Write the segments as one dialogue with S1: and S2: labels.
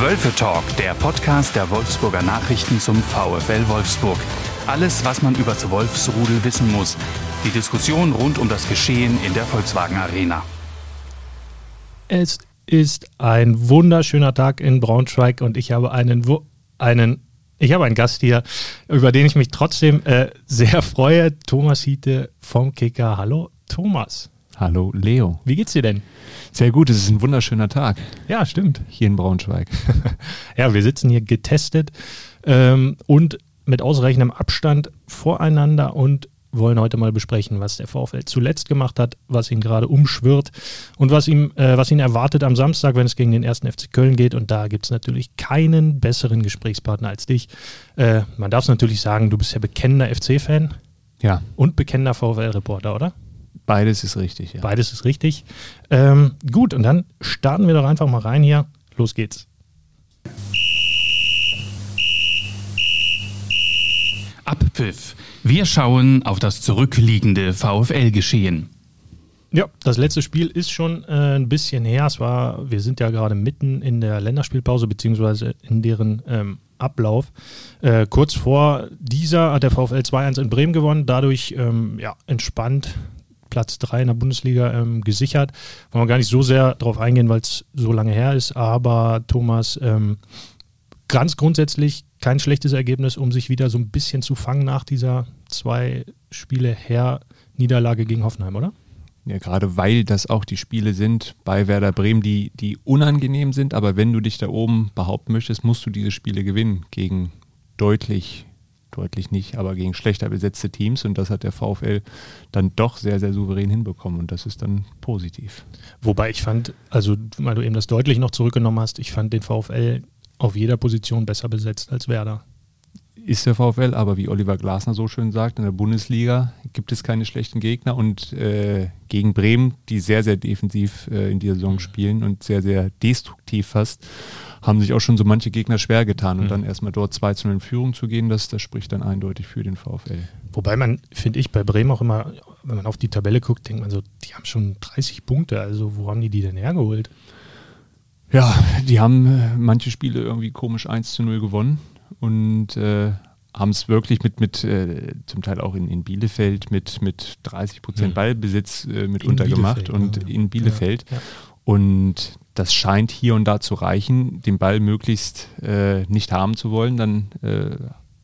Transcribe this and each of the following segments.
S1: Wölfe Talk, der Podcast der Wolfsburger Nachrichten zum VfL Wolfsburg. Alles, was man über das Wolfsrudel wissen muss. Die Diskussion rund um das Geschehen in der Volkswagen Arena.
S2: Es ist ein wunderschöner Tag in Braunschweig und ich habe einen, einen ich habe einen Gast hier, über den ich mich trotzdem äh, sehr freue. Thomas Hiete vom Kicker. Hallo, Thomas.
S3: Hallo, Leo.
S2: Wie geht's dir denn?
S3: Sehr gut, es ist ein wunderschöner Tag.
S2: Ja, stimmt.
S3: Hier in Braunschweig.
S2: ja, wir sitzen hier getestet ähm, und mit ausreichendem Abstand voreinander und wollen heute mal besprechen, was der VfL zuletzt gemacht hat, was ihn gerade umschwirrt und was, ihm, äh, was ihn erwartet am Samstag, wenn es gegen den ersten FC Köln geht. Und da gibt es natürlich keinen besseren Gesprächspartner als dich. Äh, man darf es natürlich sagen, du bist ja bekennender FC-Fan.
S3: Ja.
S2: Und bekennender VfL-Reporter, oder?
S3: Beides ist richtig,
S2: ja. Beides ist richtig. Ähm, gut, und dann starten wir doch einfach mal rein hier. Los geht's.
S1: Abpfiff. Wir schauen auf das zurückliegende VfL-Geschehen.
S2: Ja, das letzte Spiel ist schon äh, ein bisschen her. Es war, wir sind ja gerade mitten in der Länderspielpause, beziehungsweise in deren ähm, Ablauf. Äh, kurz vor dieser hat der VfL 2-1 in Bremen gewonnen, dadurch ähm, ja, entspannt Platz 3 in der Bundesliga ähm, gesichert. Wollen wir gar nicht so sehr darauf eingehen, weil es so lange her ist, aber Thomas, ähm, ganz grundsätzlich kein schlechtes Ergebnis, um sich wieder so ein bisschen zu fangen nach dieser zwei Spiele her Niederlage gegen Hoffenheim, oder?
S3: Ja, gerade weil das auch die Spiele sind bei Werder Bremen, die, die unangenehm sind, aber wenn du dich da oben behaupten möchtest, musst du diese Spiele gewinnen gegen deutlich deutlich nicht, aber gegen schlechter besetzte Teams und das hat der VfL dann doch sehr, sehr souverän hinbekommen und das ist dann positiv.
S2: Wobei ich fand, also weil du eben das deutlich noch zurückgenommen hast, ich fand den VfL auf jeder Position besser besetzt als Werder.
S3: Ist der VfL, aber wie Oliver Glasner so schön sagt, in der Bundesliga gibt es keine schlechten Gegner und äh, gegen Bremen, die sehr, sehr defensiv äh, in dieser Saison spielen und sehr, sehr destruktiv fast, haben sich auch schon so manche Gegner schwer getan. Und mhm. dann erstmal dort 2 zu 0 in Führung zu gehen, das, das spricht dann eindeutig für den VfL.
S2: Wobei man, finde ich, bei Bremen auch immer, wenn man auf die Tabelle guckt, denkt man so, die haben schon 30 Punkte. Also wo haben die die denn hergeholt?
S3: Ja, die haben äh, manche Spiele irgendwie komisch 1 zu 0 gewonnen und äh, haben es wirklich mit, mit äh, zum Teil auch in, in Bielefeld mit, mit 30 Prozent mhm. Ballbesitz äh, mit untergemacht und ja, in Bielefeld. Ja, ja. Und das scheint hier und da zu reichen, den Ball möglichst äh, nicht haben zu wollen. Dann äh,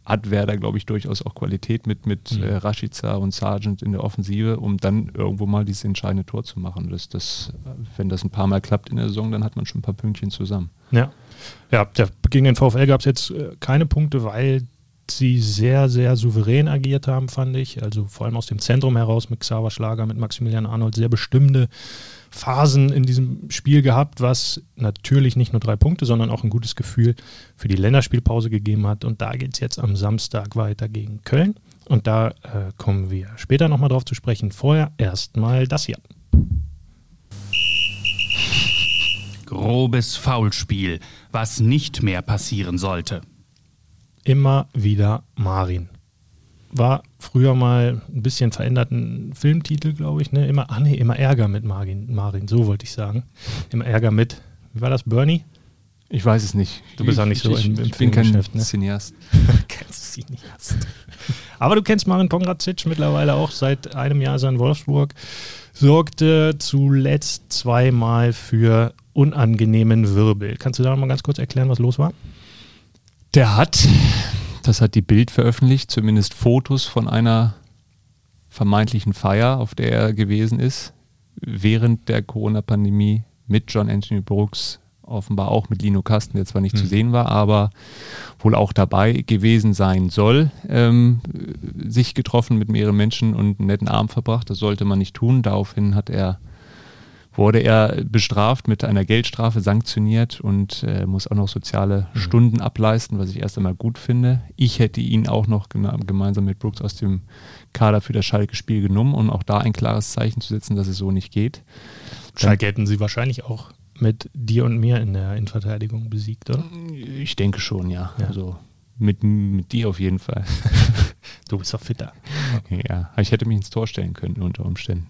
S3: hat Werder, glaube ich, durchaus auch Qualität mit, mit mhm. äh, Rashica und Sargent in der Offensive, um dann irgendwo mal dieses entscheidende Tor zu machen. Das, das, wenn das ein paar Mal klappt in der Saison, dann hat man schon ein paar Pünktchen zusammen.
S2: Ja, ja der, gegen den VfL gab es jetzt äh, keine Punkte, weil sie sehr, sehr souverän agiert haben, fand ich. Also vor allem aus dem Zentrum heraus mit Xaver Schlager, mit Maximilian Arnold sehr bestimmte Phasen in diesem Spiel gehabt, was natürlich nicht nur drei Punkte, sondern auch ein gutes Gefühl für die Länderspielpause gegeben hat. Und da geht es jetzt am Samstag weiter gegen Köln. Und da äh, kommen wir später nochmal drauf zu sprechen. Vorher erstmal das hier.
S1: Grobes Foulspiel, was nicht mehr passieren sollte.
S2: Immer wieder Marin war früher mal ein bisschen veränderten Filmtitel, glaube ich. Ne? Immer, ah nee, immer Ärger mit Marin, Marin, so wollte ich sagen. Immer Ärger mit, wie war das, Bernie?
S3: Ich weiß es nicht.
S2: Du bist auch nicht so
S3: ich,
S2: im,
S3: im ich bin kein ne? Cineast.
S2: Cineast. Aber du kennst Marin Pongracic mittlerweile auch seit einem Jahr in Wolfsburg. Sorgte zuletzt zweimal für unangenehmen Wirbel. Kannst du da noch mal ganz kurz erklären, was los war?
S3: Der hat das hat die Bild veröffentlicht, zumindest Fotos von einer vermeintlichen Feier, auf der er gewesen ist, während der Corona-Pandemie mit John Anthony Brooks, offenbar auch mit Lino Kasten, der zwar nicht mhm. zu sehen war, aber wohl auch dabei gewesen sein soll, ähm, sich getroffen mit mehreren Menschen und einen netten Abend verbracht. Das sollte man nicht tun. Daraufhin hat er wurde er bestraft mit einer Geldstrafe, sanktioniert und äh, muss auch noch soziale mhm. Stunden ableisten, was ich erst einmal gut finde. Ich hätte ihn auch noch gemeinsam mit Brooks aus dem Kader für das Schalke-Spiel genommen, um auch da ein klares Zeichen zu setzen, dass es so nicht geht.
S2: Schalke hätten sie wahrscheinlich auch mit dir und mir in der Innenverteidigung besiegt, oder?
S3: Ich denke schon, ja. ja. Also mit, mit dir auf jeden Fall.
S2: du bist doch fitter.
S3: Ja, ich hätte mich ins Tor stellen können unter Umständen.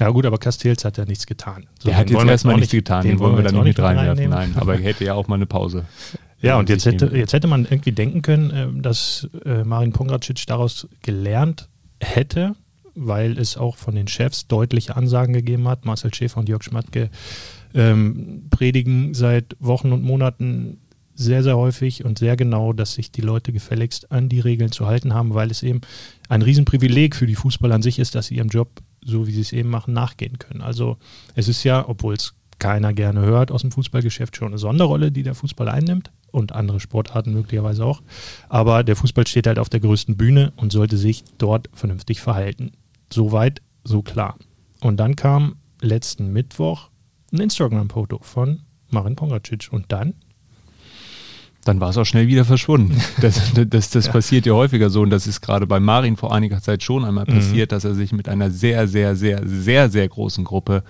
S2: Ja gut, aber Castells hat ja nichts getan.
S3: So, der hat jetzt erstmal nichts getan, den, den wollen wir dann nicht mit reinwerfen. Nein, aber er hätte ja auch mal eine Pause.
S2: Ja, und jetzt hätte, jetzt hätte man irgendwie denken können, äh, dass äh, Marin Pongracic daraus gelernt hätte, weil es auch von den Chefs deutliche Ansagen gegeben hat. Marcel Schäfer und Jörg Schmatke ähm, predigen seit Wochen und Monaten sehr, sehr häufig und sehr genau, dass sich die Leute gefälligst an die Regeln zu halten haben, weil es eben ein Riesenprivileg für die Fußballer an sich ist, dass sie ihrem Job, so wie sie es eben machen, nachgehen können. Also es ist ja, obwohl es keiner gerne hört aus dem Fußballgeschäft, schon eine Sonderrolle, die der Fußball einnimmt und andere Sportarten möglicherweise auch. Aber der Fußball steht halt auf der größten Bühne und sollte sich dort vernünftig verhalten. Soweit, so klar. Und dann kam letzten Mittwoch ein Instagram-Foto von Marin Pongracic und dann
S3: dann war es auch schnell wieder verschwunden. Das, das, das ja. passiert ja häufiger so und das ist gerade bei Marin vor einiger Zeit schon einmal mhm. passiert, dass er sich mit einer sehr, sehr, sehr, sehr, sehr großen Gruppe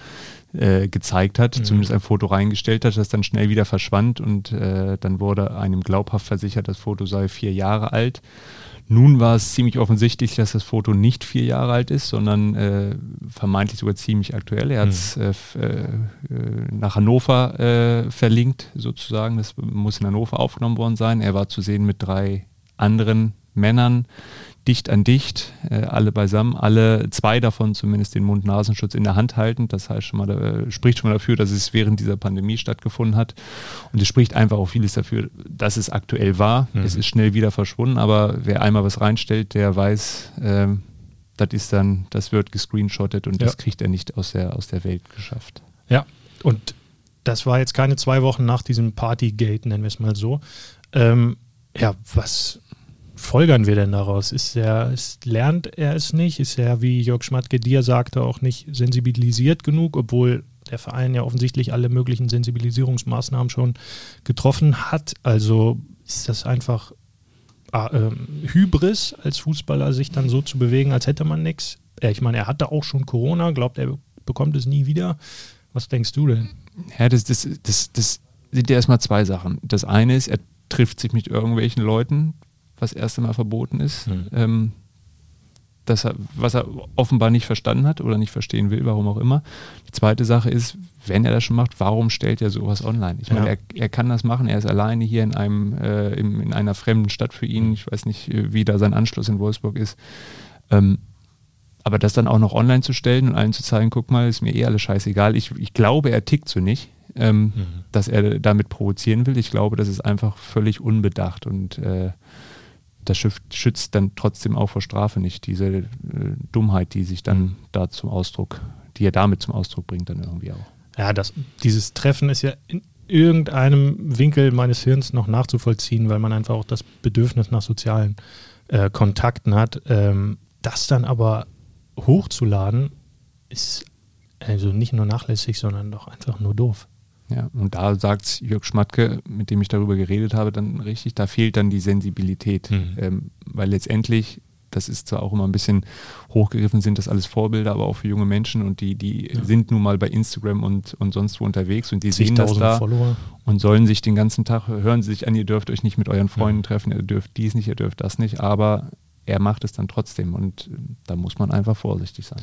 S3: äh, gezeigt hat, mhm. zumindest ein Foto reingestellt hat, das dann schnell wieder verschwand und äh, dann wurde einem glaubhaft versichert, das Foto sei vier Jahre alt. Nun war es ziemlich offensichtlich, dass das Foto nicht vier Jahre alt ist, sondern äh, vermeintlich sogar ziemlich aktuell. Er hat es mhm. äh, äh, nach Hannover äh, verlinkt, sozusagen. Das muss in Hannover aufgenommen worden sein. Er war zu sehen mit drei anderen Männern, dicht an dicht, äh, alle beisammen, alle zwei davon zumindest den Mund-Nasenschutz in der Hand halten. Das heißt schon mal, äh, spricht schon mal dafür, dass es während dieser Pandemie stattgefunden hat. Und es spricht einfach auch vieles dafür, dass es aktuell war. Mhm. Es ist schnell wieder verschwunden, aber wer einmal was reinstellt, der weiß, äh, das ist dann, das wird gescreenshottet und ja. das kriegt er nicht aus der, aus der Welt geschafft.
S2: Ja, und das war jetzt keine zwei Wochen nach diesem Partygate, nennen wir es mal so. Ähm, ja, was folgern wir denn daraus? Ist er, ist, lernt er es nicht? Ist er, wie Jörg Schmatke dir sagte, auch nicht sensibilisiert genug, obwohl der Verein ja offensichtlich alle möglichen Sensibilisierungsmaßnahmen schon getroffen hat? Also ist das einfach äh, Hybris als Fußballer, sich dann so zu bewegen, als hätte man nichts? Ich meine, er hatte auch schon Corona, glaubt er bekommt es nie wieder. Was denkst du denn?
S3: Ja, das, das, das, das sind ja erstmal zwei Sachen. Das eine ist, er trifft sich mit irgendwelchen Leuten, was erst einmal verboten ist. Mhm. Ähm, das, was er offenbar nicht verstanden hat oder nicht verstehen will, warum auch immer. Die zweite Sache ist, wenn er das schon macht, warum stellt er sowas online? Ich meine, ja. er, er, kann das machen, er ist alleine hier in einem, äh, in, in, einer fremden Stadt für ihn. Ich weiß nicht, äh, wie da sein Anschluss in Wolfsburg ist. Ähm, aber das dann auch noch online zu stellen und allen zu zeigen, guck mal, ist mir eh alles scheißegal. Ich, ich glaube, er tickt so nicht, ähm, mhm. dass er damit provozieren will. Ich glaube, das ist einfach völlig unbedacht und äh, das schützt dann trotzdem auch vor Strafe nicht, diese äh, Dummheit, die sich dann mhm. da zum Ausdruck, die er damit zum Ausdruck bringt, dann irgendwie auch.
S2: Ja, das, dieses Treffen ist ja in irgendeinem Winkel meines Hirns noch nachzuvollziehen, weil man einfach auch das Bedürfnis nach sozialen äh, Kontakten hat. Ähm, das dann aber hochzuladen, ist also nicht nur nachlässig, sondern doch einfach nur doof.
S3: Ja, und da sagt Jörg Schmatke, mit dem ich darüber geredet habe, dann richtig, da fehlt dann die Sensibilität. Mhm. Ähm, weil letztendlich, das ist zwar auch immer ein bisschen hochgegriffen, sind das alles Vorbilder, aber auch für junge Menschen und die, die ja. sind nun mal bei Instagram und, und sonst wo unterwegs und die sehen das da
S2: Follower.
S3: und sollen sich den ganzen Tag, hören sie sich an, ihr dürft euch nicht mit euren Freunden mhm. treffen, ihr dürft dies nicht, ihr dürft das nicht, aber er macht es dann trotzdem und da muss man einfach vorsichtig sein.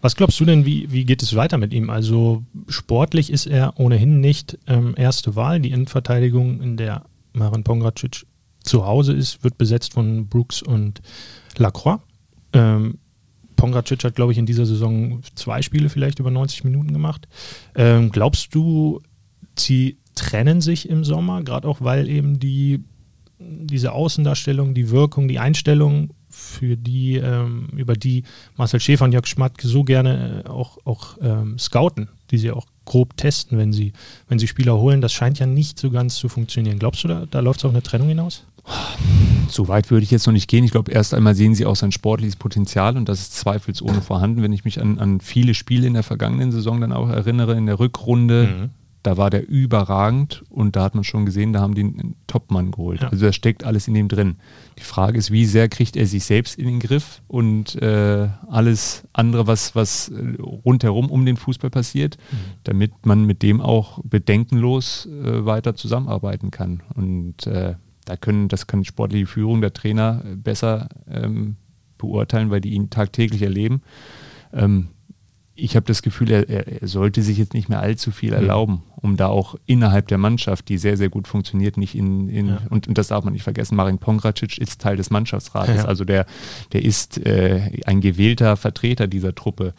S2: Was glaubst du denn, wie, wie geht es weiter mit ihm? Also sportlich ist er ohnehin nicht ähm, erste Wahl. Die Innenverteidigung, in der Marin Pongracic zu Hause ist, wird besetzt von Brooks und Lacroix. Ähm, Pongracic hat, glaube ich, in dieser Saison zwei Spiele vielleicht über 90 Minuten gemacht. Ähm, glaubst du, sie trennen sich im Sommer, gerade auch weil eben die, diese Außendarstellung, die Wirkung, die Einstellung für die, ähm, über die Marcel Schäfer und Jörg Schmatt so gerne äh, auch, auch ähm, scouten, die sie auch grob testen, wenn sie, wenn sie Spieler holen. Das scheint ja nicht so ganz zu funktionieren. Glaubst du, da, da läuft es auf eine Trennung hinaus?
S3: So weit würde ich jetzt noch nicht gehen. Ich glaube, erst einmal sehen sie auch sein sportliches Potenzial und das ist zweifelsohne vorhanden. Wenn ich mich an, an viele Spiele in der vergangenen Saison dann auch erinnere, in der Rückrunde, mhm da war der überragend und da hat man schon gesehen, da haben die einen Topmann geholt. Ja. Also da steckt alles in dem drin. Die Frage ist, wie sehr kriegt er sich selbst in den Griff und äh, alles andere, was, was äh, rundherum um den Fußball passiert, mhm. damit man mit dem auch bedenkenlos äh, weiter zusammenarbeiten kann. Und äh, da können, das kann die sportliche Führung der Trainer besser ähm, beurteilen, weil die ihn tagtäglich erleben. Ähm, ich habe das Gefühl, er, er, sollte sich jetzt nicht mehr allzu viel mhm. erlauben, um da auch innerhalb der Mannschaft, die sehr, sehr gut funktioniert, nicht in, in ja. und, und, das darf man nicht vergessen, Marin Pongracic ist Teil des Mannschaftsrates, ja. also der, der ist äh, ein gewählter Vertreter dieser Truppe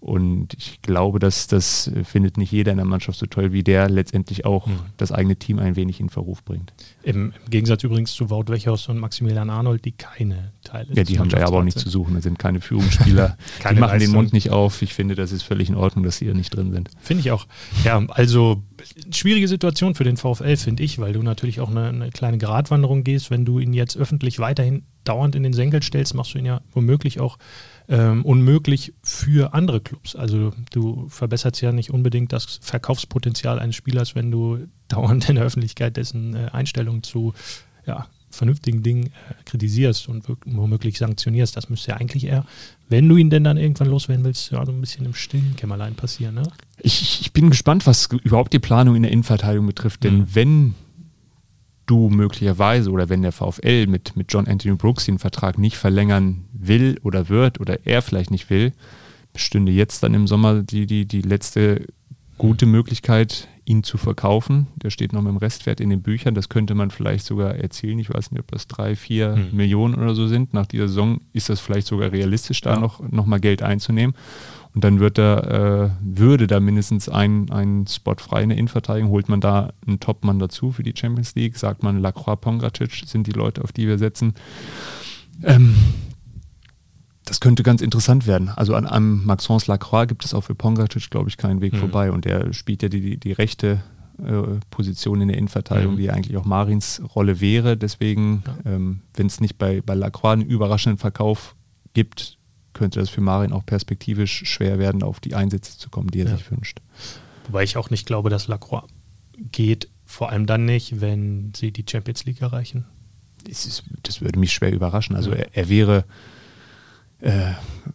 S3: und ich glaube, dass das findet nicht jeder in der Mannschaft so toll, wie der letztendlich auch mhm. das eigene Team ein wenig in Verruf bringt.
S2: Im, Im, Gegensatz übrigens zu Wout Wechhaus und Maximilian Arnold, die keine Teile
S3: Ja, die haben da ja aber auch nichts zu suchen. Das sind keine Führungsspieler. keine die machen Leistung. den Mund nicht auf. Ich finde, das ist völlig in Ordnung, dass sie hier nicht drin sind.
S2: Finde ich auch. Ja, also schwierige Situation für den VfL, finde ich, weil du natürlich auch eine, eine kleine Gratwanderung gehst. Wenn du ihn jetzt öffentlich weiterhin dauernd in den Senkel stellst, machst du ihn ja womöglich auch ähm, unmöglich für andere Clubs. Also du verbesserst ja nicht unbedingt das Verkaufspotenzial eines Spielers, wenn du dauernd in der Öffentlichkeit dessen äh, Einstellung zu ja, vernünftigen Dingen äh, kritisierst und womöglich sanktionierst. Das müsste ja eigentlich eher, wenn du ihn denn dann irgendwann loswerden willst, ja, so ein bisschen im stillen Kämmerlein passieren. Ne?
S3: Ich, ich bin gespannt, was überhaupt die Planung in der Innenverteidigung betrifft, denn mhm. wenn du möglicherweise oder wenn der VfL mit, mit John Anthony Brooks den Vertrag nicht verlängern will oder wird oder er vielleicht nicht will, bestünde jetzt dann im Sommer die, die, die letzte gute Möglichkeit, ihn zu verkaufen. Der steht noch mit dem Restwert in den Büchern. Das könnte man vielleicht sogar erzielen. Ich weiß nicht, ob das drei, vier hm. Millionen oder so sind. Nach dieser Saison ist das vielleicht sogar realistisch, da ja. noch, noch mal Geld einzunehmen. Und dann wird da, äh, würde da mindestens ein, ein Spot frei in der Innenverteidigung, holt man da einen Topmann dazu für die Champions League, sagt man Lacroix Pongracic sind die Leute, auf die wir setzen. Ähm, das könnte ganz interessant werden. Also an einem Maxence Lacroix gibt es auch für Pongracic, glaube ich, keinen Weg mhm. vorbei. Und der spielt ja die, die, die rechte äh, Position in der Innenverteidigung, mhm. die eigentlich auch Marins Rolle wäre. Deswegen, ja. ähm, wenn es nicht bei, bei Lacroix einen überraschenden Verkauf gibt, könnte das für Marin auch perspektivisch schwer werden, auf die Einsätze zu kommen, die er ja. sich wünscht.
S2: Wobei ich auch nicht glaube, dass Lacroix geht, vor allem dann nicht, wenn sie die Champions League erreichen.
S3: Das, ist, das würde mich schwer überraschen. Also er, er wäre äh,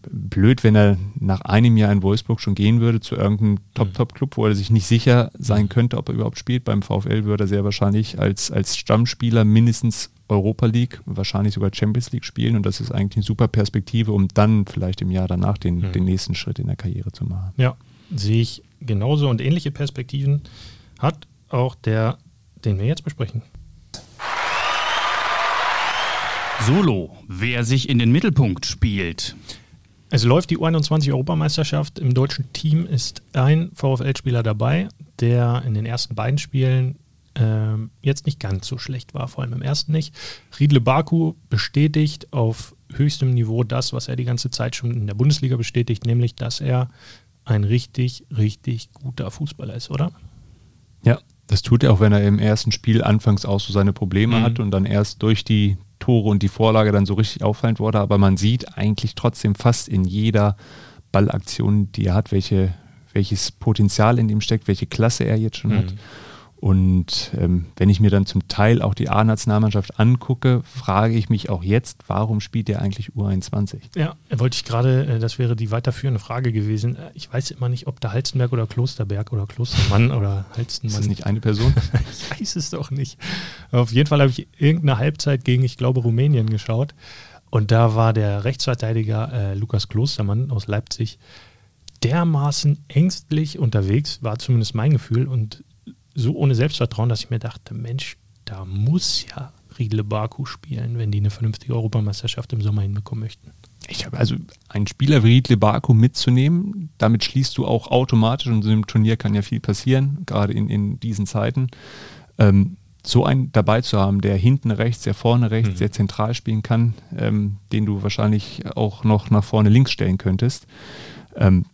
S3: blöd, wenn er nach einem Jahr in Wolfsburg schon gehen würde zu irgendeinem Top-Top-Club, wo er sich nicht sicher sein könnte, ob er überhaupt spielt. Beim VfL würde er sehr wahrscheinlich als, als Stammspieler mindestens Europa League, wahrscheinlich sogar Champions League spielen und das ist eigentlich eine super Perspektive, um dann vielleicht im Jahr danach den, mhm. den nächsten Schritt in der Karriere zu machen.
S2: Ja, sehe ich genauso und ähnliche Perspektiven hat auch der, den wir jetzt besprechen.
S1: Solo, wer sich in den Mittelpunkt spielt.
S2: Es läuft die U21-Europameisterschaft. Im deutschen Team ist ein VfL-Spieler dabei, der in den ersten beiden Spielen äh, jetzt nicht ganz so schlecht war, vor allem im ersten nicht. Riedle Baku bestätigt auf höchstem Niveau das, was er die ganze Zeit schon in der Bundesliga bestätigt, nämlich, dass er ein richtig, richtig guter Fußballer ist, oder?
S3: Ja, das tut er auch, wenn er im ersten Spiel anfangs auch so seine Probleme mhm. hat und dann erst durch die Tore und die Vorlage dann so richtig auffallend wurde. Aber man sieht eigentlich trotzdem fast in jeder Ballaktion, die er hat, welche, welches Potenzial in ihm steckt, welche Klasse er jetzt schon mhm. hat. Und ähm, wenn ich mir dann zum Teil auch die A-Nationalmannschaft angucke, frage ich mich auch jetzt, warum spielt er eigentlich U21?
S2: Ja, wollte ich gerade, äh, das wäre die weiterführende Frage gewesen. Äh, ich weiß immer nicht, ob da Halstenberg oder Klosterberg oder Klostermann oder Halstenmann. Ist
S3: das nicht eine Person?
S2: ich weiß es doch nicht. Auf jeden Fall habe ich irgendeine Halbzeit gegen, ich glaube, Rumänien geschaut. Und da war der Rechtsverteidiger äh, Lukas Klostermann aus Leipzig dermaßen ängstlich unterwegs, war zumindest mein Gefühl. Und so ohne Selbstvertrauen, dass ich mir dachte, Mensch, da muss ja Riedle Baku spielen, wenn die eine vernünftige Europameisterschaft im Sommer hinbekommen möchten.
S3: Ich habe also einen Spieler wie Riedle Baku mitzunehmen, damit schließt du auch automatisch, und so einem Turnier kann ja viel passieren, gerade in, in diesen Zeiten, ähm, so einen dabei zu haben, der hinten rechts, der vorne rechts, mhm. sehr zentral spielen kann, ähm, den du wahrscheinlich auch noch nach vorne links stellen könntest. Ähm,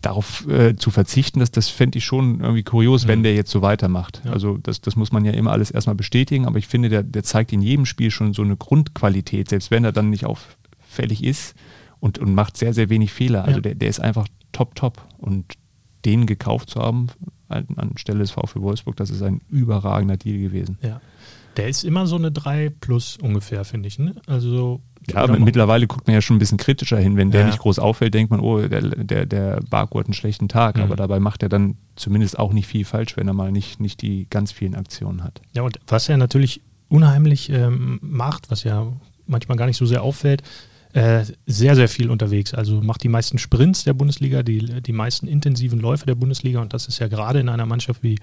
S3: darauf äh, zu verzichten, das, das fände ich schon irgendwie kurios, mhm. wenn der jetzt so weitermacht. Ja. Also das, das muss man ja immer alles erstmal bestätigen, aber ich finde, der, der zeigt in jedem Spiel schon so eine Grundqualität, selbst wenn er dann nicht auffällig ist und, und macht sehr, sehr wenig Fehler. Also ja. der, der ist einfach top, top. Und den gekauft zu haben, anstelle des VfB Wolfsburg, das ist ein überragender Deal gewesen.
S2: Ja. Der ist immer so eine 3 plus ungefähr, finde ich. Ne? Also
S3: ja, mittlerweile guckt man ja schon ein bisschen kritischer hin. Wenn der ja. nicht groß auffällt, denkt man, oh, der, der, der Barco hat einen schlechten Tag. Mhm. Aber dabei macht er dann zumindest auch nicht viel falsch, wenn er mal nicht, nicht die ganz vielen Aktionen hat.
S2: Ja, und was er natürlich unheimlich ähm, macht, was ja manchmal gar nicht so sehr auffällt, äh, sehr, sehr viel unterwegs. Also macht die meisten Sprints der Bundesliga, die, die meisten intensiven Läufe der Bundesliga. Und das ist ja gerade in einer Mannschaft wie,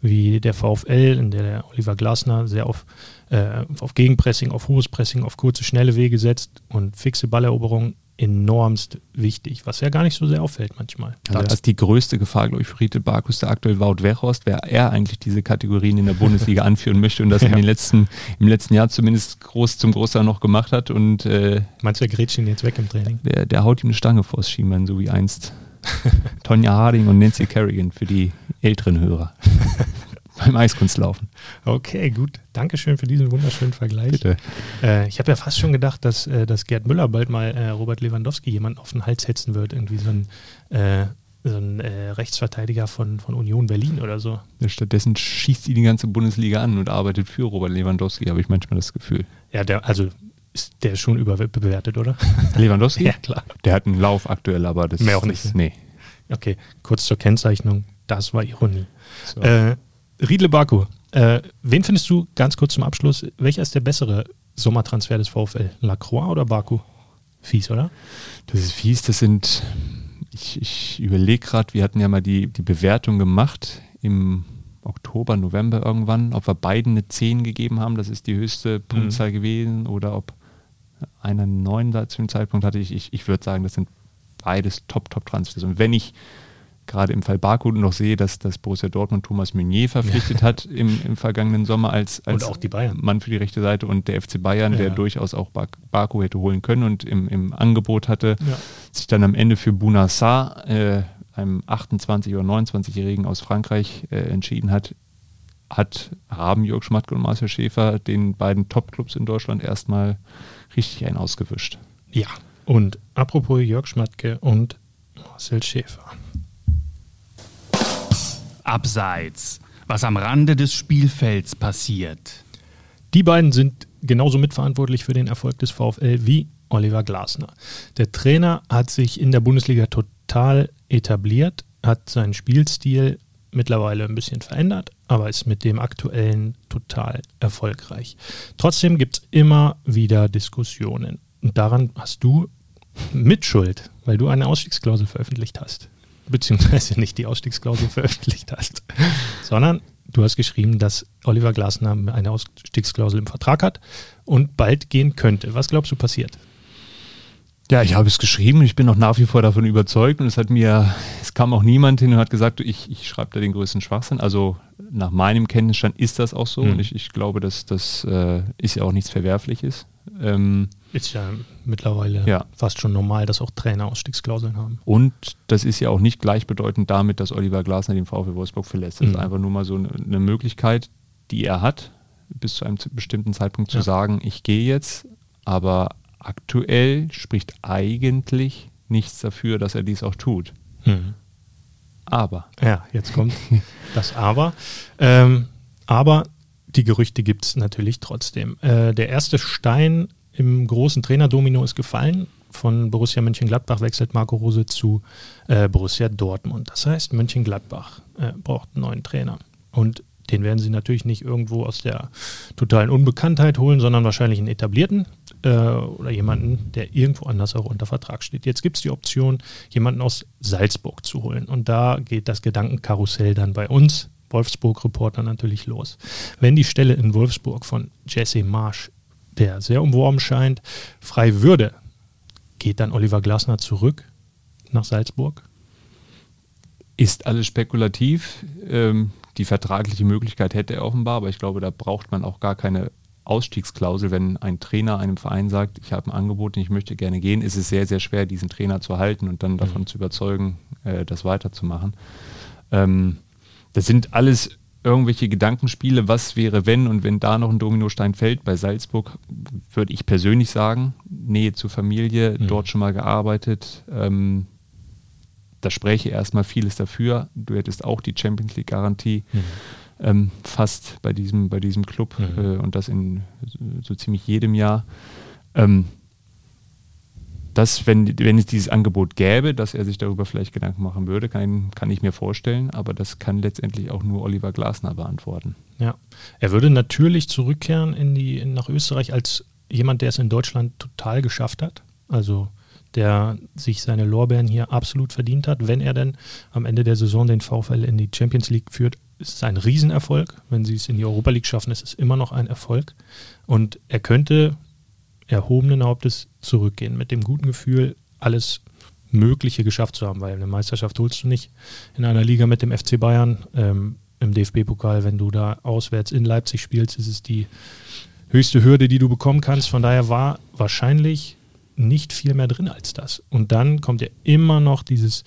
S2: wie der VfL, in der der Oliver Glasner sehr auf, äh, auf Gegenpressing, auf hohes Pressing, auf kurze, schnelle Wege setzt und fixe Balleroberung enormst wichtig, was ja gar nicht so sehr auffällt manchmal.
S3: Also das ist die größte Gefahr, glaube ich, für Riedel Barkus, der aktuell Wout Weghorst, wer er eigentlich diese Kategorien in der Bundesliga anführen möchte und das ja. in den letzten, im letzten Jahr zumindest groß zum Großteil noch gemacht hat. Und, äh,
S2: Meinst du, grätscht ihn jetzt weg im Training?
S3: Der, der haut ihm eine Stange vors Schienbein, so wie einst Tonja Harding und Nancy Kerrigan für die älteren Hörer. beim Eiskunstlaufen.
S2: Okay, gut. Dankeschön für diesen wunderschönen Vergleich. Bitte. Äh, ich habe ja fast schon gedacht, dass, äh, dass Gerd Müller bald mal äh, Robert Lewandowski jemanden auf den Hals hetzen wird. Irgendwie so ein, äh, so ein äh, Rechtsverteidiger von, von Union Berlin oder so.
S3: Stattdessen schießt ihn die ganze Bundesliga an und arbeitet für Robert Lewandowski, habe ich manchmal das Gefühl.
S2: Ja, der, also ist der ist schon überbewertet, oder?
S3: Lewandowski? ja, klar. Der hat einen Lauf aktuell, aber das
S2: Mehr auch nicht.
S3: Das, nee.
S2: Okay, kurz zur Kennzeichnung. Das war Ironie. So. Äh, Riedle Baku, äh, wen findest du ganz kurz zum Abschluss? Welcher ist der bessere Sommertransfer des VfL? Lacroix oder Baku? Fies, oder?
S3: Das ist fies. Das sind, ich, ich überlege gerade, wir hatten ja mal die, die Bewertung gemacht im Oktober, November irgendwann, ob wir beiden eine 10 gegeben haben, das ist die höchste Punktzahl mhm. gewesen, oder ob einer einen 9 da zu dem Zeitpunkt hatte. Ich, ich, ich würde sagen, das sind beides Top-Top-Transfers. Und wenn ich gerade im Fall Baku noch sehe, dass, dass Borussia Dortmund Thomas Meunier verpflichtet ja. hat im, im vergangenen Sommer als, als Mann für die rechte Seite und der FC Bayern, ja. der durchaus auch Baku hätte holen können und im, im Angebot hatte, ja. sich dann am Ende für Bounassar, äh, einem 28- oder 29-Jährigen aus Frankreich, äh, entschieden hat, hat, haben Jörg Schmatke und Marcel Schäfer den beiden Top-Clubs in Deutschland erstmal richtig einen ausgewischt.
S2: Ja, und apropos Jörg Schmatke und Marcel Schäfer.
S1: Abseits, was am Rande des Spielfelds passiert.
S2: Die beiden sind genauso mitverantwortlich für den Erfolg des VfL wie Oliver Glasner. Der Trainer hat sich in der Bundesliga total etabliert, hat seinen Spielstil mittlerweile ein bisschen verändert, aber ist mit dem aktuellen total erfolgreich. Trotzdem gibt es immer wieder Diskussionen. Und daran hast du Mitschuld, weil du eine Ausstiegsklausel veröffentlicht hast beziehungsweise nicht die Ausstiegsklausel veröffentlicht hast, sondern du hast geschrieben, dass Oliver Glasner eine Ausstiegsklausel im Vertrag hat und bald gehen könnte. Was glaubst du passiert?
S3: Ja, ich habe es geschrieben. Ich bin noch nach wie vor davon überzeugt und es hat mir, es kam auch niemand hin und hat gesagt, ich, ich schreibe da den größten Schwachsinn. Also nach meinem Kenntnisstand ist das auch so mhm. und ich, ich glaube, dass das äh, ist ja auch nichts Verwerfliches.
S2: Ähm, ist ja mittlerweile ja. fast schon normal, dass auch Trainer Ausstiegsklauseln haben.
S3: Und das ist ja auch nicht gleichbedeutend damit, dass Oliver Glasner den VfL Wolfsburg verlässt. Das mhm. ist einfach nur mal so eine, eine, Möglichkeit, die er hat, bis zu einem bestimmten Zeitpunkt zu ja. sagen, ich gehe jetzt, aber aktuell spricht eigentlich nichts dafür, dass er dies auch tut. Mhm.
S2: Aber. Ja, jetzt kommt das Aber. Ähm, aber die Gerüchte gibt es natürlich trotzdem. Äh, der erste Stein im großen Trainerdomino ist gefallen. Von Borussia Mönchengladbach wechselt Marco Rose zu äh, Borussia Dortmund. Das heißt, Mönchengladbach äh, braucht einen neuen Trainer. Und den werden sie natürlich nicht irgendwo aus der totalen Unbekanntheit holen, sondern wahrscheinlich einen etablierten äh, oder jemanden, der irgendwo anders auch unter Vertrag steht. Jetzt gibt es die Option, jemanden aus Salzburg zu holen. Und da geht das Gedankenkarussell dann bei uns Wolfsburg-Reporter natürlich los. Wenn die Stelle in Wolfsburg von Jesse Marsch, der sehr umworben scheint, frei würde, geht dann Oliver Glasner zurück nach Salzburg?
S3: Ist alles spekulativ. Ähm, die vertragliche Möglichkeit hätte er offenbar, aber ich glaube, da braucht man auch gar keine Ausstiegsklausel. Wenn ein Trainer einem Verein sagt, ich habe ein Angebot und ich möchte gerne gehen, ist es sehr, sehr schwer, diesen Trainer zu halten und dann mhm. davon zu überzeugen, äh, das weiterzumachen. Ähm, das sind alles irgendwelche Gedankenspiele, was wäre, wenn und wenn da noch ein Dominostein fällt. Bei Salzburg würde ich persönlich sagen, Nähe zur Familie, mhm. dort schon mal gearbeitet. Ähm, da spräche erstmal vieles dafür. Du hättest auch die Champions League-Garantie mhm. ähm, fast bei diesem, bei diesem Club mhm. äh, und das in so ziemlich jedem Jahr. Ähm, dass, wenn, wenn es dieses Angebot gäbe, dass er sich darüber vielleicht Gedanken machen würde, kann, kann ich mir vorstellen, aber das kann letztendlich auch nur Oliver Glasner beantworten.
S2: Ja, er würde natürlich zurückkehren in die, nach Österreich als jemand, der es in Deutschland total geschafft hat. Also der sich seine Lorbeeren hier absolut verdient hat. Wenn er denn am Ende der Saison den VfL in die Champions League führt, ist es ein Riesenerfolg. Wenn sie es in die Europa League schaffen, ist es immer noch ein Erfolg. Und er könnte erhobenen Hauptes zurückgehen mit dem guten Gefühl, alles Mögliche geschafft zu haben, weil eine Meisterschaft holst du nicht in einer Liga mit dem FC Bayern. Ähm, Im DFB-Pokal, wenn du da auswärts in Leipzig spielst, ist es die höchste Hürde, die du bekommen kannst. Von daher war wahrscheinlich nicht viel mehr drin als das. Und dann kommt ja immer noch dieses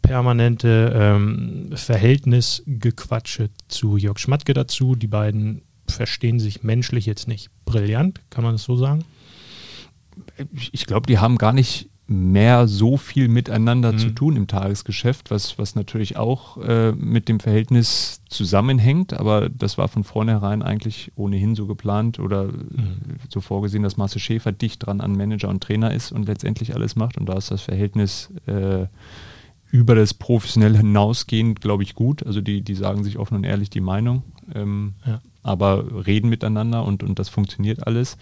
S2: permanente ähm, Verhältnisgequatsche zu Jörg Schmatke dazu. Die beiden verstehen sich menschlich jetzt nicht brillant, kann man das so sagen?
S3: Ich glaube, die haben gar nicht mehr so viel miteinander mhm. zu tun im Tagesgeschäft, was, was natürlich auch äh, mit dem Verhältnis zusammenhängt, aber das war von vornherein eigentlich ohnehin so geplant oder mhm. so vorgesehen, dass Marcel Schäfer dicht dran an Manager und Trainer ist und letztendlich alles macht und da ist das Verhältnis äh, über das professionell hinausgehend, glaube ich, gut. Also die, die sagen sich offen und ehrlich die Meinung, ähm, ja. Aber reden miteinander und, und das funktioniert alles.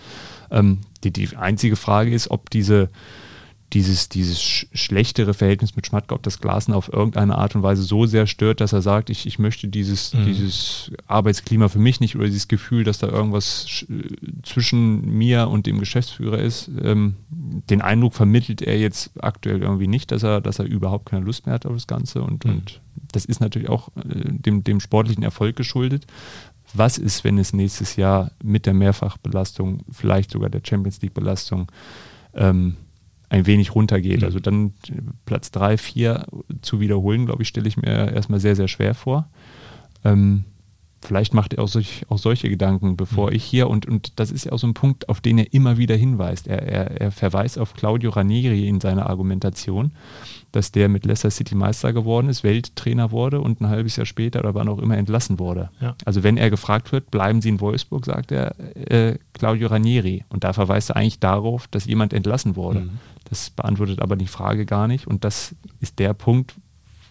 S3: Ähm, die, die einzige Frage ist, ob diese dieses, dieses schlechtere Verhältnis mit Schmatke, ob das Glasen auf irgendeine Art und Weise so sehr stört, dass er sagt, ich, ich möchte dieses, mhm. dieses Arbeitsklima für mich nicht oder dieses Gefühl, dass da irgendwas zwischen mir und dem Geschäftsführer ist. Ähm, den Eindruck vermittelt er jetzt aktuell irgendwie nicht, dass er, dass er überhaupt keine Lust mehr hat auf das Ganze und, mhm. und das ist natürlich auch äh, dem, dem sportlichen Erfolg geschuldet. Was ist, wenn es nächstes Jahr mit der Mehrfachbelastung, vielleicht sogar der Champions League-Belastung, ähm, ein wenig runtergeht. Mhm. Also dann Platz 3, 4 zu wiederholen, glaube ich, stelle ich mir erstmal sehr, sehr schwer vor. Ähm, vielleicht macht er auch, solch, auch solche Gedanken, bevor mhm. ich hier, und, und das ist ja auch so ein Punkt, auf den er immer wieder hinweist. Er, er, er verweist auf Claudio Ranieri in seiner Argumentation dass der mit Leicester City Meister geworden ist, Welttrainer wurde und ein halbes Jahr später oder wann auch immer entlassen wurde. Ja. Also wenn er gefragt wird, bleiben Sie in Wolfsburg, sagt er äh, Claudio Ranieri. Und da verweist er eigentlich darauf, dass jemand entlassen wurde. Mhm. Das beantwortet aber die Frage gar nicht. Und das ist der Punkt,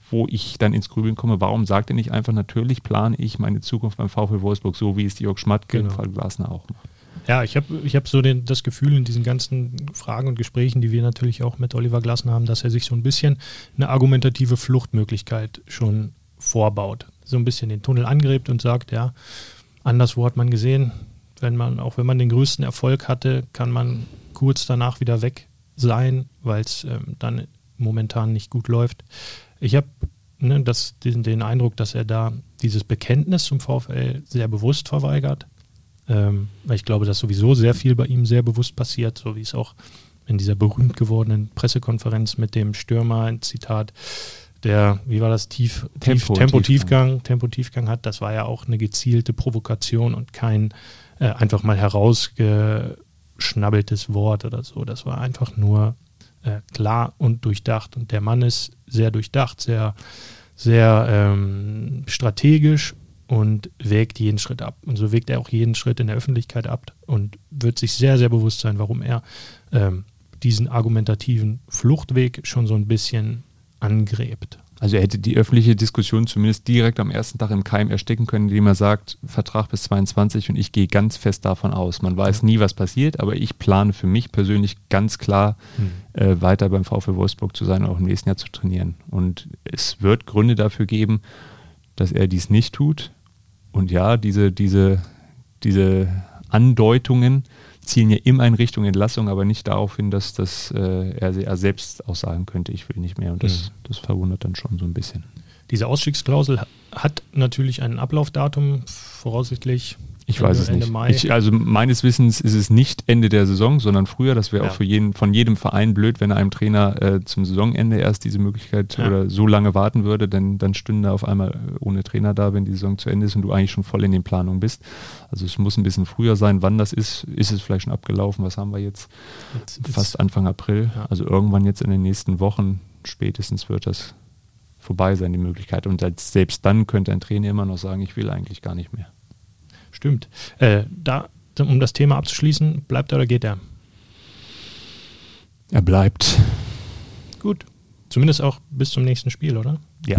S3: wo ich dann ins Grübeln komme. Warum sagt er nicht einfach, natürlich plane ich meine Zukunft beim VfL Wolfsburg so, wie es Jörg Schmatke genau. und Fall Glasner auch macht?
S2: Ja, ich habe ich hab so den, das Gefühl in diesen ganzen Fragen und Gesprächen, die wir natürlich auch mit Oliver Glasner haben, dass er sich so ein bisschen eine argumentative Fluchtmöglichkeit schon vorbaut. So ein bisschen den Tunnel angrebt und sagt, ja, anderswo hat man gesehen, wenn man, auch wenn man den größten Erfolg hatte, kann man kurz danach wieder weg sein, weil es ähm, dann momentan nicht gut läuft. Ich habe ne, den, den Eindruck, dass er da dieses Bekenntnis zum VfL sehr bewusst verweigert. Ähm, ich glaube, dass sowieso sehr viel bei ihm sehr bewusst passiert, so wie es auch in dieser berühmt gewordenen Pressekonferenz mit dem Stürmer, ein Zitat, der, wie war das, Tief, Tempo, Tempo Tiefgang, Tempo Tiefgang hat, das war ja auch eine gezielte Provokation und kein äh, einfach mal herausgeschnabbeltes Wort oder so. Das war einfach nur äh, klar und durchdacht. Und der Mann ist sehr durchdacht, sehr, sehr ähm, strategisch und wägt jeden Schritt ab. Und so wägt er auch jeden Schritt in der Öffentlichkeit ab und wird sich sehr, sehr bewusst sein, warum er ähm, diesen argumentativen Fluchtweg schon so ein bisschen angräbt.
S3: Also er hätte die öffentliche Diskussion zumindest direkt am ersten Tag im Keim ersticken können, indem er sagt, Vertrag bis 22 und ich gehe ganz fest davon aus. Man weiß nie, was passiert, aber ich plane für mich persönlich ganz klar, hm. äh, weiter beim VfL Wolfsburg zu sein und auch im nächsten Jahr zu trainieren. Und es wird Gründe dafür geben, dass er dies nicht tut. Und ja, diese, diese, diese Andeutungen zielen ja immer in Richtung Entlassung, aber nicht darauf hin, dass das, äh, er, er, selbst auch sagen könnte, ich will nicht mehr. Und das, mhm. das verwundert dann schon so ein bisschen.
S2: Diese Ausstiegsklausel hat natürlich ein Ablaufdatum, voraussichtlich
S3: ich weiß es nicht. Ich, also meines Wissens ist es nicht Ende der Saison, sondern früher. Das wäre ja. auch für jeden, von jedem Verein blöd, wenn einem Trainer äh, zum Saisonende erst diese Möglichkeit ja. oder so lange warten würde, denn dann stünde er auf einmal äh, ohne Trainer da, wenn die Saison zu Ende ist und du eigentlich schon voll in den Planungen bist. Also es muss ein bisschen früher sein. Wann das ist, ist es vielleicht schon abgelaufen. Was haben wir jetzt? jetzt Fast Anfang April. Ja. Also irgendwann jetzt in den nächsten Wochen spätestens wird das vorbei sein, die Möglichkeit. Und selbst dann könnte ein Trainer immer noch sagen, ich will eigentlich gar nicht mehr.
S2: Stimmt. Äh, da, um das Thema abzuschließen, bleibt er oder geht er?
S3: Er bleibt.
S2: Gut. Zumindest auch bis zum nächsten Spiel, oder?
S3: Ja.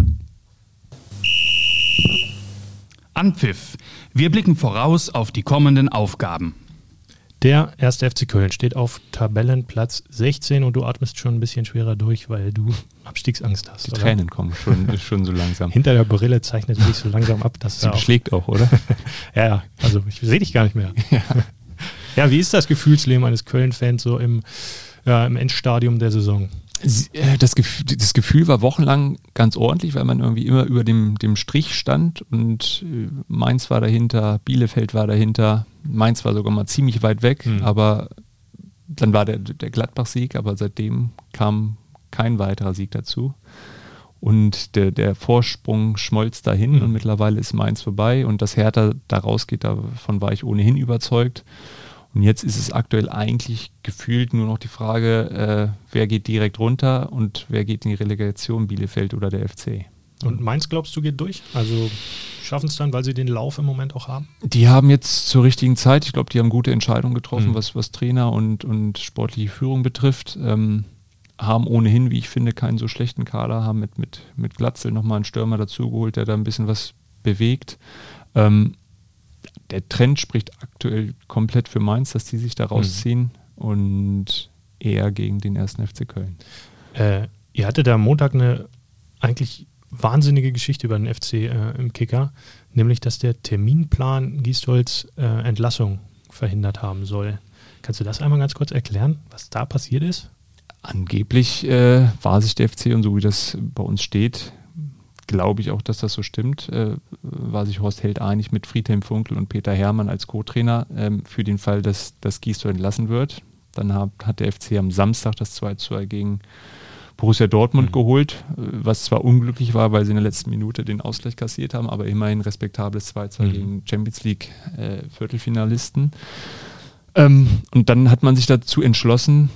S1: Anpfiff. Wir blicken voraus auf die kommenden Aufgaben.
S2: Der erste FC Köln steht auf Tabellenplatz 16 und du atmest schon ein bisschen schwerer durch, weil du Abstiegsangst hast.
S3: Die
S2: oder?
S3: Tränen kommen schon, schon so langsam.
S2: Hinter der Brille zeichnet sich so langsam ab, dass
S3: Sie
S2: da auch,
S3: oder?
S2: ja, ja, also ich sehe dich gar nicht mehr. Ja. wie ist das Gefühlsleben eines Köln-Fans so im, ja, im Endstadium der Saison?
S3: Äh, Das Gefühl, das Gefühl war wochenlang ganz ordentlich, weil man irgendwie immer über dem, dem Strich stand und äh, Mainz war dahinter, Bielefeld war dahinter, Mainz war sogar mal ziemlich weit weg,
S2: Mhm.
S3: aber dann war der, der Gladbach-Sieg, aber seitdem kam kein weiterer Sieg dazu. Und der, der Vorsprung schmolz dahin
S2: Mhm.
S3: und mittlerweile ist Mainz vorbei und dass Hertha da rausgeht, davon war ich ohnehin überzeugt. Und jetzt ist es aktuell eigentlich gefühlt nur noch die Frage, äh, wer geht direkt runter und wer geht in die Relegation, Bielefeld oder der FC.
S2: Und Mainz, glaubst du, geht durch? Also schaffen es dann, weil sie den Lauf im Moment auch haben?
S3: Die haben jetzt zur richtigen Zeit, ich glaube, die haben gute Entscheidungen getroffen,
S2: Mhm.
S3: was, was Trainer und, und sportliche Führung betrifft. Ähm, haben ohnehin, wie ich finde, keinen so schlechten Kader, haben mit, mit, mit Glatzel nochmal einen Stürmer dazugeholt, der da ein bisschen was bewegt. Ähm, der Trend spricht aktuell komplett für Mainz, dass die sich da rausziehen und eher gegen den ersten FC Köln.
S2: Äh, ihr hattet da am Montag eine eigentlich wahnsinnige Geschichte über den FC äh, im Kicker, nämlich dass der Terminplan Gisdolds äh, Entlassung verhindert haben soll. Kannst du das einmal ganz kurz erklären, was da passiert ist?
S3: Angeblich äh, war sich der FC und so wie das bei uns steht, glaube ich auch, dass das so stimmt, äh, war sich Horst Held einig mit Friedhelm Funkel und Peter Herrmann als Co-Trainer ähm, für den Fall, dass das Gisdol entlassen wird. Dann hat, hat der FC am Samstag das 2 2 gegen Borussia Dortmund
S2: Mhm.
S3: geholt, was zwar unglücklich war, weil sie in der letzten Minute den Ausgleich kassiert haben, aber immerhin respektables 2 2
S2: Mhm.
S3: gegen Champions League äh, Viertelfinalisten. Ähm, und dann hat man sich dazu entschlossen,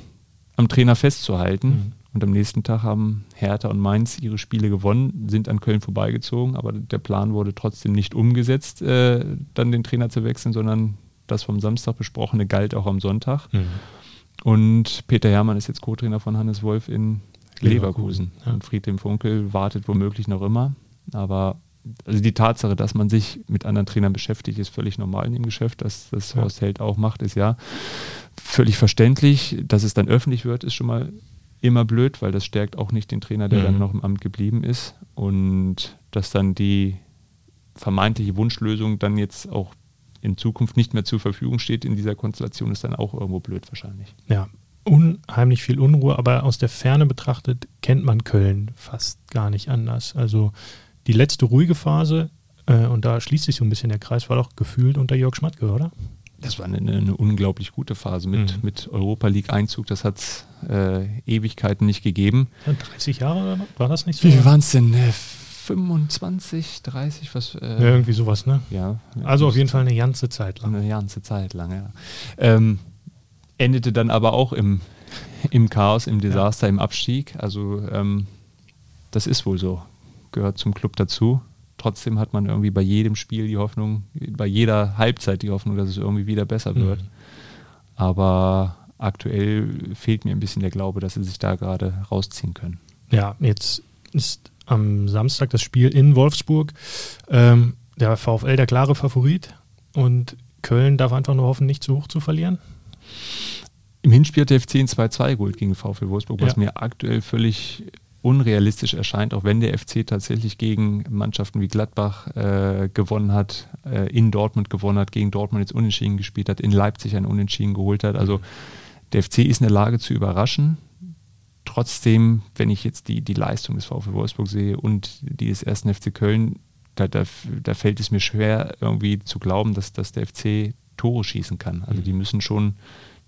S3: am Trainer festzuhalten.
S2: Mhm.
S3: Und am nächsten Tag haben Hertha und Mainz ihre Spiele gewonnen, sind an Köln vorbeigezogen, aber der Plan wurde trotzdem nicht umgesetzt, äh, dann den Trainer zu wechseln, sondern das vom Samstag besprochene galt auch am Sonntag. Und Peter Herrmann ist jetzt Co-Trainer von Hannes Wolf in
S2: Leverkusen,
S3: Leverkusen.
S2: ja.
S3: Und Friedhelm Funkel wartet womöglich noch immer. Aber also die Tatsache, dass man sich mit anderen Trainern beschäftigt, ist völlig normal in dem Geschäft. Dass das
S2: Ja.
S3: Horst Held auch macht, ist ja völlig verständlich. Dass es dann öffentlich wird, ist schon mal immer blöd, weil das stärkt auch nicht den Trainer, der
S2: Mhm.
S3: dann noch im Amt geblieben ist. Und dass dann die vermeintliche Wunschlösung dann jetzt auch in Zukunft nicht mehr zur Verfügung steht in dieser Konstellation, ist dann auch irgendwo blöd wahrscheinlich.
S2: Ja, unheimlich viel Unruhe, aber aus der Ferne betrachtet kennt man Köln fast gar nicht anders. Also die letzte ruhige Phase, äh, und da schließt sich so ein bisschen der Kreis, war doch gefühlt unter Jörg Schmatke, oder?
S3: Das war eine, eine unglaublich gute Phase mit,
S2: Mhm.
S3: mit Europa League Einzug. Das hat es äh, Ewigkeiten nicht gegeben.
S2: Ja, 30 Jahre? War das nicht so?
S3: Wie waren es denn? Äh, 25, 30? Was, äh,
S2: Ja, irgendwie sowas, ne?
S3: ja,
S2: Also auf jeden Fall eine ganze Zeit lang.
S3: Eine ganze Zeit lang, ja. Ähm, endete dann aber auch im, im Chaos, im Desaster, im Abstieg. Also ähm, das ist wohl so. Gehört zum Club dazu. Trotzdem hat man irgendwie bei jedem Spiel die Hoffnung, bei jeder Halbzeit die Hoffnung, dass es irgendwie wieder besser wird.
S2: Mhm.
S3: Aber aktuell fehlt mir ein bisschen der Glaube, dass sie sich da gerade rausziehen können.
S2: Ja, jetzt ist am Samstag das Spiel in Wolfsburg. Ähm, der VfL der klare Favorit und Köln darf einfach nur hoffen, nicht zu hoch zu verlieren.
S3: Im Hinspiel hat der FC ein 2-2 geholt gegen VfL Wolfsburg, was
S2: Ja.
S3: mir aktuell völlig unrealistisch erscheint, auch wenn der FC tatsächlich gegen Mannschaften wie Gladbach äh, gewonnen hat, äh, in Dortmund gewonnen hat, gegen Dortmund jetzt unentschieden gespielt hat, in Leipzig ein Unentschieden geholt hat. Also der FC ist in der Lage zu überraschen. Trotzdem, wenn ich jetzt die, die Leistung des VfL Wolfsburg sehe und die des ersten FC Köln, da, da, da fällt es mir schwer, irgendwie zu glauben, dass, dass der FC Tore schießen kann. Also die müssen schon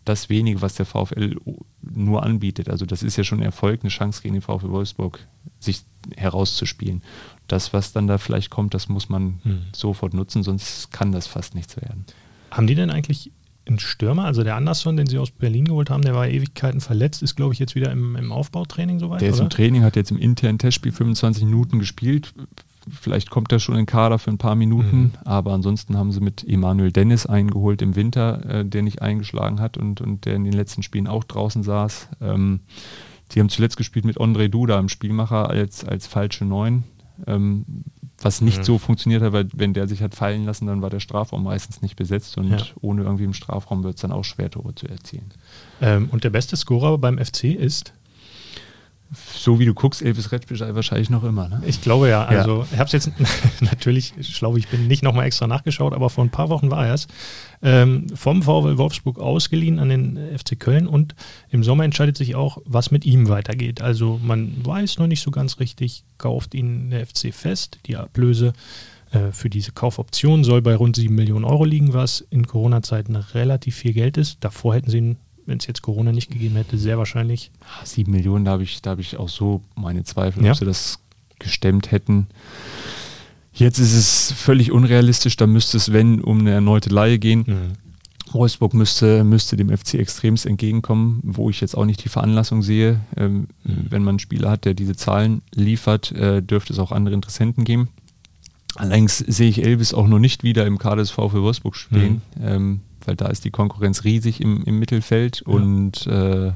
S3: das wenige, was der VfL nur anbietet. Also das ist ja schon ein Erfolg, eine Chance gegen den VfL Wolfsburg, sich herauszuspielen. Das, was dann da vielleicht kommt, das muss man
S2: Hm.
S3: sofort nutzen, sonst kann das fast nichts werden.
S2: Haben die denn eigentlich einen Stürmer? Also der Andersson, den sie aus Berlin geholt haben, der war Ewigkeiten verletzt, ist glaube ich jetzt wieder im, im Aufbautraining soweit,
S3: Der ist
S2: oder?
S3: im Training, hat jetzt im internen Testspiel 25 Minuten gespielt. Vielleicht kommt er schon in den Kader für ein paar Minuten,
S2: Mhm.
S3: aber ansonsten haben sie mit Emanuel Dennis eingeholt im Winter, äh, der nicht eingeschlagen hat und, und der in den letzten Spielen auch draußen saß. Ähm, die haben zuletzt gespielt mit André Duda im Spielmacher als, als falsche Neun. Ähm, was nicht
S2: Mhm.
S3: so funktioniert hat, weil wenn der sich hat fallen lassen, dann war der Strafraum meistens nicht besetzt und
S2: Ja.
S3: ohne irgendwie im Strafraum wird es dann auch schwer, Tore zu erzielen.
S2: Ähm, und der beste Scorer beim FC ist?
S3: So wie du guckst, Elvis Retschbücher wahrscheinlich noch immer. Ne?
S2: Ich glaube ja. Also, ich habe es jetzt natürlich, schlau, ich bin nicht nochmal extra nachgeschaut, aber vor ein paar Wochen war er es. Ähm, vom VW Wolfsburg ausgeliehen an den FC Köln und im Sommer entscheidet sich auch, was mit ihm weitergeht. Also, man weiß noch nicht so ganz richtig, kauft ihn der FC fest. Die Ablöse äh, für diese Kaufoption soll bei rund 7 Millionen Euro liegen, was in Corona-Zeiten relativ viel Geld ist. Davor hätten sie ihn, wenn es jetzt Corona nicht gegeben hätte, sehr wahrscheinlich
S3: Sieben Millionen, da habe ich, da habe ich auch so meine Zweifel,
S2: Ja.
S3: ob sie das gestemmt hätten. Jetzt ist es völlig unrealistisch, da müsste es, wenn, um eine erneute Laie gehen. Wolfsburg müsste, müsste dem FC extremst entgegenkommen, wo ich jetzt auch nicht die Veranlassung sehe. Ähm, Wenn man einen Spieler hat, der diese Zahlen liefert, äh, dürfte es auch andere Interessenten geben. Allerdings sehe ich Elvis auch noch nicht wieder im Kader des VfL Wolfsburg stehen, ähm, weil da ist die Konkurrenz riesig im, im Mittelfeld und äh,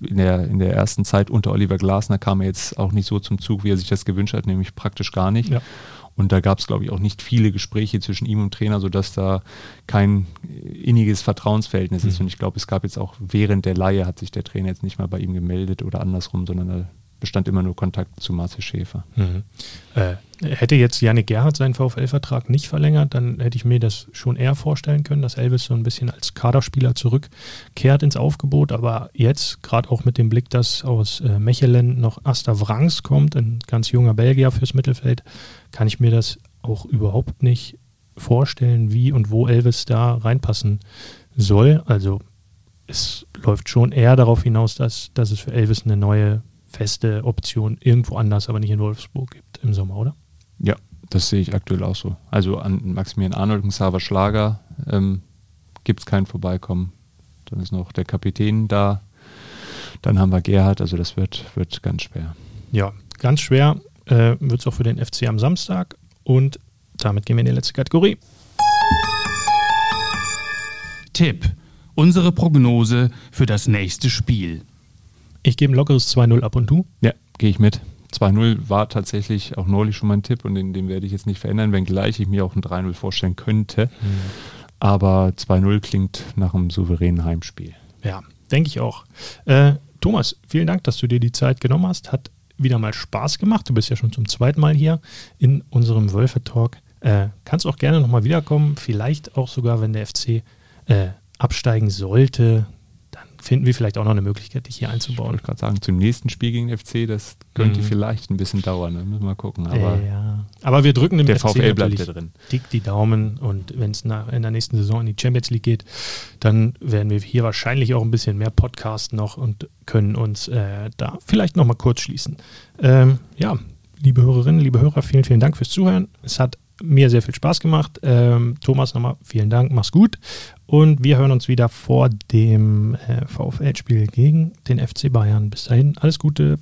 S3: in, der, in der ersten Zeit unter Oliver Glasner kam er jetzt auch nicht so zum Zug, wie er sich das gewünscht hat, nämlich praktisch gar nicht.
S2: Ja.
S3: Und da gab es, glaube ich, auch nicht viele Gespräche zwischen ihm und Trainer, sodass da kein inniges Vertrauensverhältnis ist. Und ich glaube, es gab jetzt auch während der Leihe hat sich der Trainer jetzt nicht mal bei ihm gemeldet oder andersrum, sondern da bestand immer nur Kontakt zu Marcel Schäfer.
S2: Mhm. Äh, hätte jetzt Janik Gerhardt seinen VfL-Vertrag nicht verlängert, dann hätte ich mir das schon eher vorstellen können, dass Elvis so ein bisschen als Kaderspieler zurückkehrt ins Aufgebot. Aber jetzt, gerade auch mit dem Blick, dass aus äh, Mechelen noch Asta Wrangs kommt, ein ganz junger Belgier fürs Mittelfeld, kann ich mir das auch überhaupt nicht vorstellen, wie und wo Elvis da reinpassen soll. Also es läuft schon eher darauf hinaus, dass, dass es für Elvis eine neue feste Option irgendwo anders, aber nicht in Wolfsburg gibt im Sommer, oder?
S3: Ja, das sehe ich aktuell auch so. Also an Maximilian Arnold und Xaver Schlager ähm, gibt es kein Vorbeikommen. Dann ist noch der Kapitän da. Dann haben wir Gerhard, also das wird, wird ganz schwer.
S2: Ja, ganz schwer äh, wird es auch für den FC am Samstag und damit gehen wir in die letzte Kategorie.
S1: Tipp. Unsere Prognose für das nächste Spiel.
S2: Ich gebe ein lockeres 2-0 ab und du.
S3: Ja, gehe ich mit. 2-0 war tatsächlich auch neulich schon mein Tipp und den, den werde ich jetzt nicht verändern, wenngleich ich mir auch ein 3-0 vorstellen könnte. Aber 2-0 klingt nach einem souveränen Heimspiel.
S2: Ja, denke ich auch. Äh, Thomas, vielen Dank, dass du dir die Zeit genommen hast. Hat wieder mal Spaß gemacht. Du bist ja schon zum zweiten Mal hier in unserem Wölfe-Talk. Äh, kannst auch gerne nochmal wiederkommen. Vielleicht auch sogar, wenn der FC äh, absteigen sollte, finden wir vielleicht auch noch eine Möglichkeit, dich hier
S3: Ich
S2: einzubauen.
S3: wollte gerade sagen, zum nächsten Spiel gegen den FC, das könnte
S2: Mhm.
S3: vielleicht ein bisschen dauern. Da müssen wir mal gucken. Aber
S2: Äh, ja. Aber wir drücken dem
S3: der
S2: FC
S3: VfL bleibt ja drin.
S2: dick die Daumen und wenn es in der nächsten Saison in die Champions League geht, dann werden wir hier wahrscheinlich auch ein bisschen mehr podcasten noch und können uns äh, da vielleicht noch mal kurz schließen. Ähm, ja, liebe Hörerinnen, liebe Hörer, vielen, vielen Dank fürs Zuhören. Es hat mir sehr viel Spaß gemacht. Ähm, Thomas nochmal vielen Dank, mach's gut. Und wir hören uns wieder vor dem äh, VfL-Spiel gegen den FC Bayern. Bis dahin, alles Gute.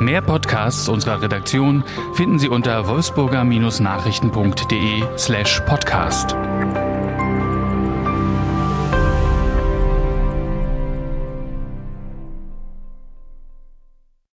S1: Mehr Podcasts unserer Redaktion finden Sie unter wolfsburger-nachrichten.de slash podcast.